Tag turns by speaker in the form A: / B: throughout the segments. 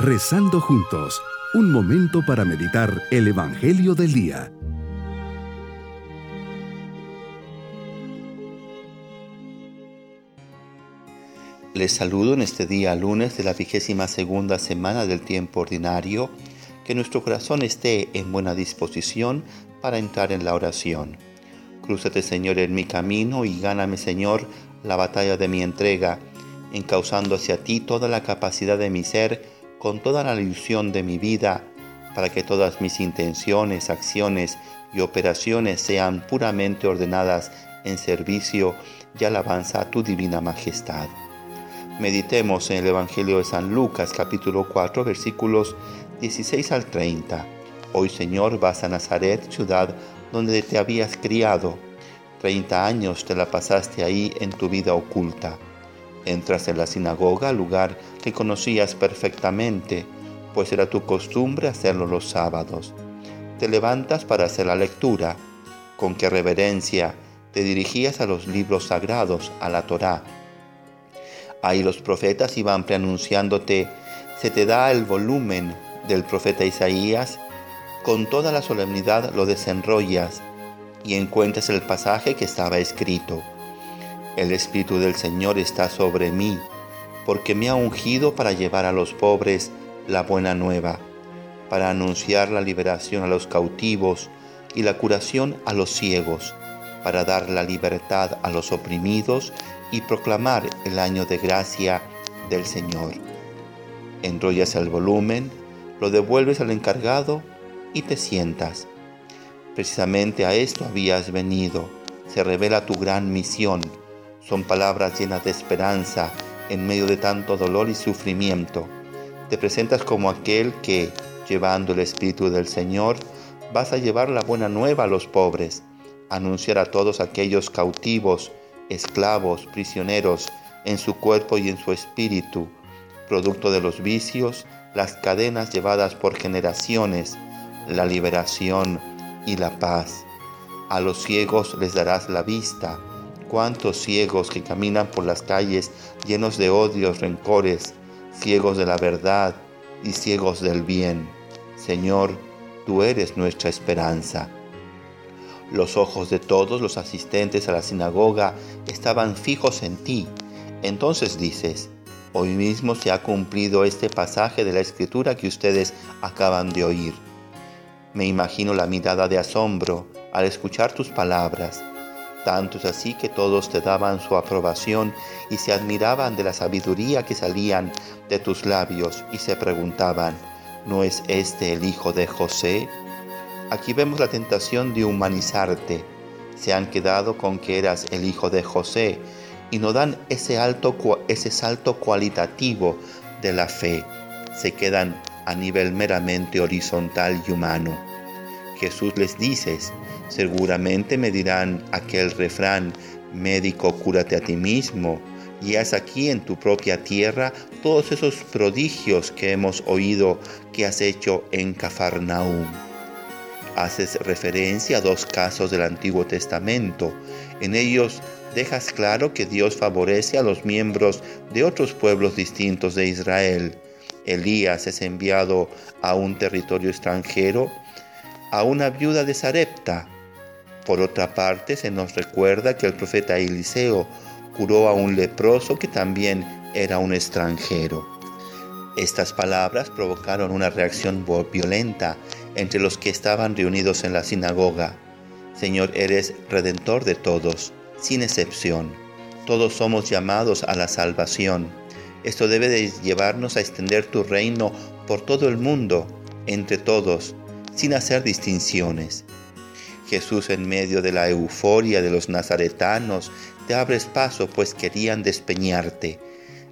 A: Rezando juntos, un momento para meditar el Evangelio del Día.
B: Les saludo en este día lunes de la vigésima segunda semana del tiempo ordinario. Que nuestro corazón esté en buena disposición para entrar en la oración. Crúzate Señor en mi camino y gáname Señor la batalla de mi entrega, encauzando hacia ti toda la capacidad de mi ser con toda la ilusión de mi vida, para que todas mis intenciones, acciones y operaciones sean puramente ordenadas en servicio y alabanza a tu divina majestad. Meditemos en el Evangelio de San Lucas capítulo 4 versículos 16 al 30. Hoy Señor vas a Nazaret, ciudad donde te habías criado. Treinta años te la pasaste ahí en tu vida oculta Entras en la sinagoga, lugar que conocías perfectamente, pues era tu costumbre hacerlo los sábados. Te levantas para hacer la lectura. Con qué reverencia te dirigías a los libros sagrados, a la Torá. Ahí los profetas iban preanunciándote, se te da el volumen del profeta Isaías, con toda la solemnidad lo desenrollas y encuentras el pasaje que estaba escrito el Espíritu del Señor está sobre mí, porque me ha ungido para llevar a los pobres la buena nueva, para anunciar la liberación a los cautivos y la curación a los ciegos, para dar la libertad a los oprimidos y proclamar el año de gracia del Señor. Enrollas el volumen, lo devuelves al encargado y te sientas. Precisamente a esto habías venido. Se revela tu gran misión son palabras llenas de esperanza en medio de tanto dolor y sufrimiento. Te presentas como aquel que, llevando el Espíritu del Señor, vas a llevar la buena nueva a los pobres, anunciar a todos aquellos cautivos, esclavos, prisioneros, en su cuerpo y en su espíritu, producto de los vicios, las cadenas llevadas por generaciones, la liberación y la paz. A los ciegos les darás la vista, cuántos ciegos que caminan por las calles llenos de odios, rencores, ciegos de la verdad y ciegos del bien. Señor, tú eres nuestra esperanza. Los ojos de todos los asistentes a la sinagoga estaban fijos en ti. Entonces dices, hoy mismo se ha cumplido este pasaje de la escritura que ustedes acaban de oír. Me imagino la mirada de asombro al escuchar tus palabras tanto así que todos te daban su aprobación y se admiraban de la sabiduría que salían de tus labios y se preguntaban, ¿no es este el hijo de José? Aquí vemos la tentación de humanizarte. Se han quedado con que eras el hijo de José y no dan ese, alto, ese salto cualitativo de la fe. Se quedan a nivel meramente horizontal y humano. Jesús les dice, seguramente me dirán aquel refrán, médico, cúrate a ti mismo, y haz aquí en tu propia tierra todos esos prodigios que hemos oído que has hecho en Cafarnaúm. Haces referencia a dos casos del Antiguo Testamento. En ellos dejas claro que Dios favorece a los miembros de otros pueblos distintos de Israel. Elías es enviado a un territorio extranjero a una viuda de Sarepta. Por otra parte, se nos recuerda que el profeta Eliseo curó a un leproso que también era un extranjero. Estas palabras provocaron una reacción violenta entre los que estaban reunidos en la sinagoga. Señor, eres redentor de todos, sin excepción. Todos somos llamados a la salvación. Esto debe de llevarnos a extender tu reino por todo el mundo, entre todos, sin hacer distinciones. Jesús en medio de la euforia de los nazaretanos, te abres paso pues querían despeñarte.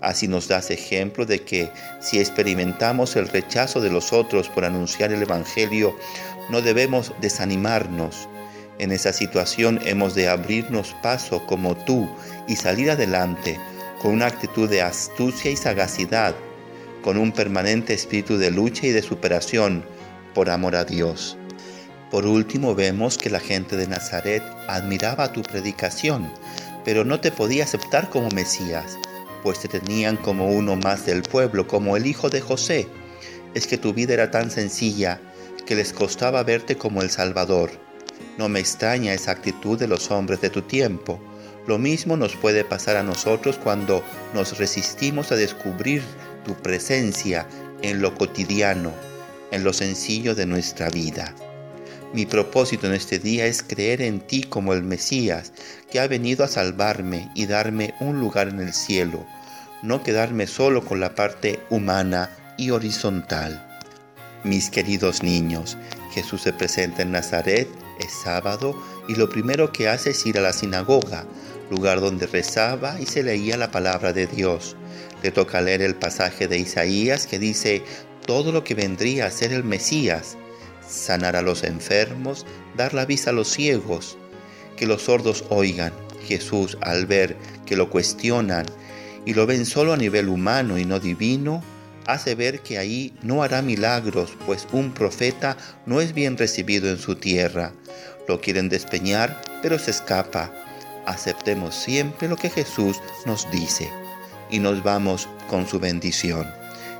B: Así nos das ejemplo de que si experimentamos el rechazo de los otros por anunciar el Evangelio, no debemos desanimarnos. En esa situación hemos de abrirnos paso como tú y salir adelante con una actitud de astucia y sagacidad, con un permanente espíritu de lucha y de superación, por amor a Dios. Por último vemos que la gente de Nazaret admiraba tu predicación, pero no te podía aceptar como Mesías, pues te tenían como uno más del pueblo, como el hijo de José. es que tu vida era tan sencilla que les costaba verte como el Salvador. No me extraña esa actitud de los hombres de tu tiempo. Lo mismo nos puede pasar a nosotros cuando nos resistimos a descubrir tu presencia en lo cotidiano, en lo sencillo de nuestra vida. Mi propósito en este día es creer en ti como el Mesías, que ha venido a salvarme y darme un lugar en el cielo, no quedarme solo con la parte humana y horizontal. Mis queridos niños, Jesús se presenta en Nazaret, es sábado, y lo primero que hace es ir a la sinagoga, lugar donde rezaba y se leía la palabra de Dios. Le toca leer el pasaje de Isaías que dice todo lo que vendría a ser el Mesías, sanar a los enfermos, dar la vista a los ciegos, que los sordos oigan. Jesús, al ver que lo cuestionan y lo ven solo a nivel humano y no divino, hace ver que ahí no hará milagros, pues un profeta no es bien recibido en su tierra. Lo quieren despeñar, pero se escapa. Aceptemos siempre lo que Jesús nos dice y nos vamos con su bendición.